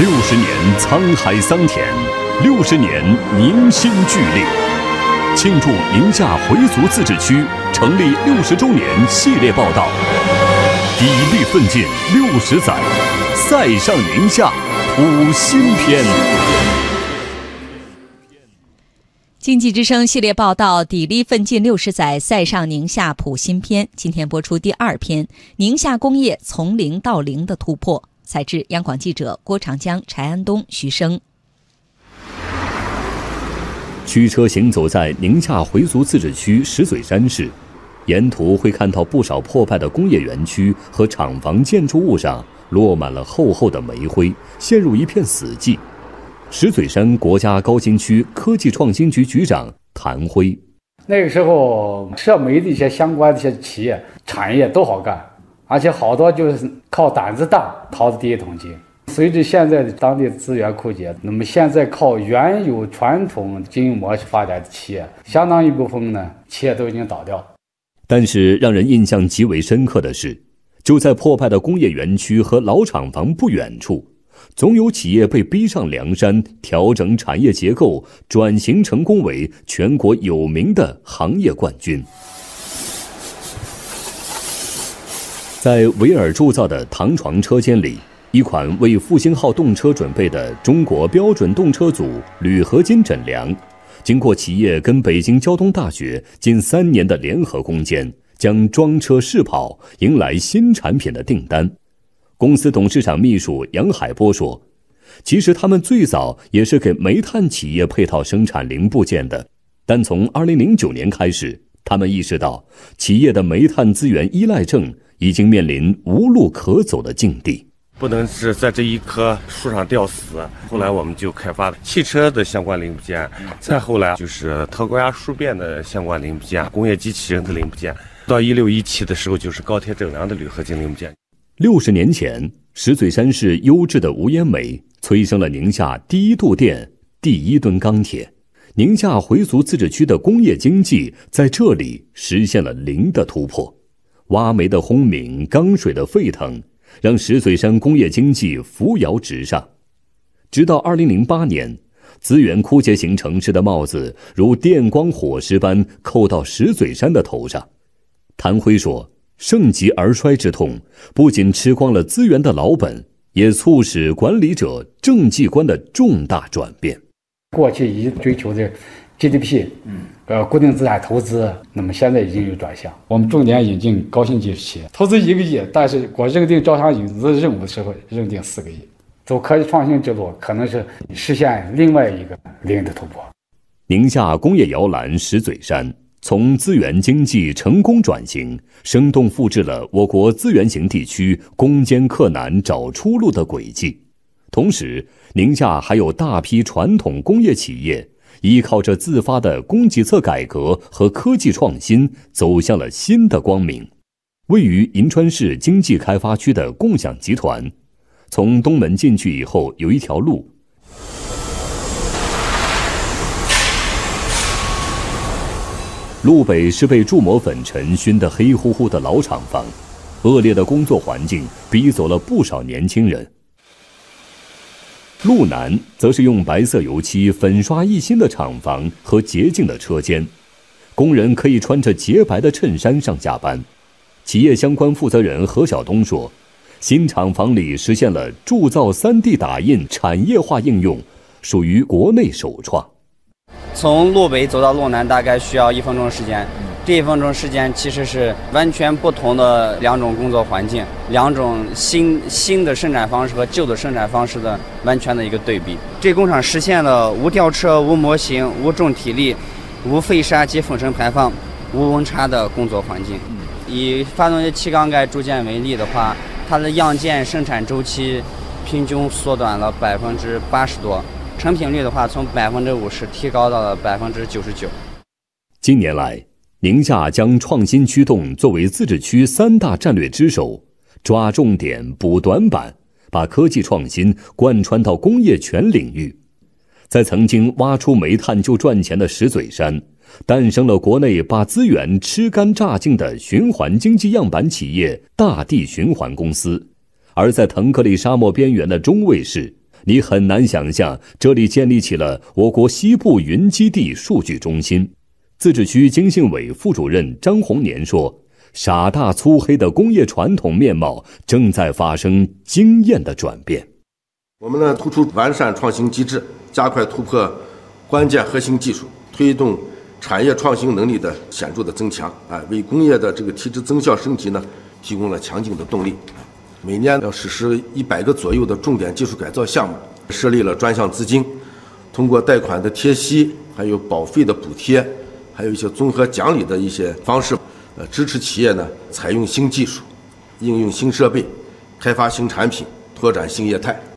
六十年沧海桑田，六十年凝心聚力，庆祝宁夏回族自治区成立六十周年系列报道，砥砺奋进六十载，塞上宁夏谱新篇。经济之声系列报道，砥砺奋进六十载，塞上宁夏谱新篇。今天播出第二篇：宁夏工业从零到零的突破。采自央广记者郭长江、柴安东、徐生。驱车行走在宁夏回族自治区石嘴山市，沿途会看到不少破败的工业园区和厂房建筑物上落满了厚厚的煤灰，陷入一片死寂。石嘴山国家高新区科技创新局局长谭辉：那个时候，涉煤的一些相关的一些企业、产业都好干。而且好多就是靠胆子大掏的第一桶金。随着现在的当地资源枯竭，那么现在靠原有传统经营模式发展的企业，相当一部分呢，企业都已经倒掉。但是让人印象极为深刻的是，就在破败的工业园区和老厂房不远处，总有企业被逼上梁山，调整产业结构，转型成功为全国有名的行业冠军。在维尔铸造的唐床车间里，一款为复兴号动车准备的中国标准动车组铝合金枕梁，经过企业跟北京交通大学近三年的联合攻坚，将装车试跑，迎来新产品的订单。公司董事长秘书杨海波说：“其实他们最早也是给煤炭企业配套生产零部件的，但从2009年开始，他们意识到企业的煤炭资源依赖症。”已经面临无路可走的境地，不能是在这一棵树上吊死。后来我们就开发了汽车的相关零部件，再后来就是特高压输变的相关零部件，工业机器人的零部件。到一六一七的时候，就是高铁整梁的铝合金零部件。六十年前，石嘴山市优质的无烟煤催生了宁夏第一度电、第一吨钢铁，宁夏回族自治区的工业经济在这里实现了零的突破。挖煤的轰鸣，钢水的沸腾，让石嘴山工业经济扶摇直上。直到二零零八年，资源枯竭型城市的帽子如电光火石般扣到石嘴山的头上。谭辉说：“盛极而衰之痛，不仅吃光了资源的老本，也促使管理者政绩观的重大转变。过去一追求的。” GDP，嗯，呃，固定资产投资，那么现在已经有转向。我们重点引进高新技术企业，投资一个亿，但是我认定招商引资任务的时候，认定四个亿。走科技创新之路，可能是实现另外一个零的突破。宁夏工业摇篮石嘴山从资源经济成功转型，生动复制了我国资源型地区攻坚克难找出路的轨迹。同时，宁夏还有大批传统工业企业。依靠着自发的供给侧改革和科技创新，走向了新的光明。位于银川市经济开发区的共享集团，从东门进去以后有一条路，路北是被铸模粉尘熏得黑乎乎的老厂房，恶劣的工作环境逼走了不少年轻人。路南则是用白色油漆粉刷一新的厂房和洁净的车间，工人可以穿着洁白的衬衫上下班。企业相关负责人何晓东说：“新厂房里实现了铸造 3D 打印产业化应用，属于国内首创。从路北走到路南大概需要一分钟时间。”这一分钟时间其实是完全不同的两种工作环境，两种新新的生产方式和旧的生产方式的完全的一个对比。这工厂实现了无吊车、无模型、无重体力、无废沙及粉尘排放、无温差的工作环境。以发动机气缸盖铸件为例的话，它的样件生产周期平均缩短了百分之八十多，成品率的话从百分之五十提高到了百分之九十九。近年来。宁夏将创新驱动作为自治区三大战略之首，抓重点补短板，把科技创新贯穿到工业全领域。在曾经挖出煤炭就赚钱的石嘴山，诞生了国内把资源吃干榨净的循环经济样板企业——大地循环公司；而在腾格里沙漠边缘的中卫市，你很难想象这里建立起了我国西部云基地数据中心。自治区经信委副主任张洪年说：“傻大粗黑的工业传统面貌正在发生惊艳的转变。我们呢，突出完善创新机制，加快突破关键核心技术，推动产业创新能力的显著的增强，啊，为工业的这个提质增效升级呢，提供了强劲的动力。”每年要实施一百个左右的重点技术改造项目，设立了专项资金，通过贷款的贴息，还有保费的补贴，还有一些综合讲理的一些方式，呃，支持企业呢采用新技术，应用新设备，开发新产品，拓展新业态。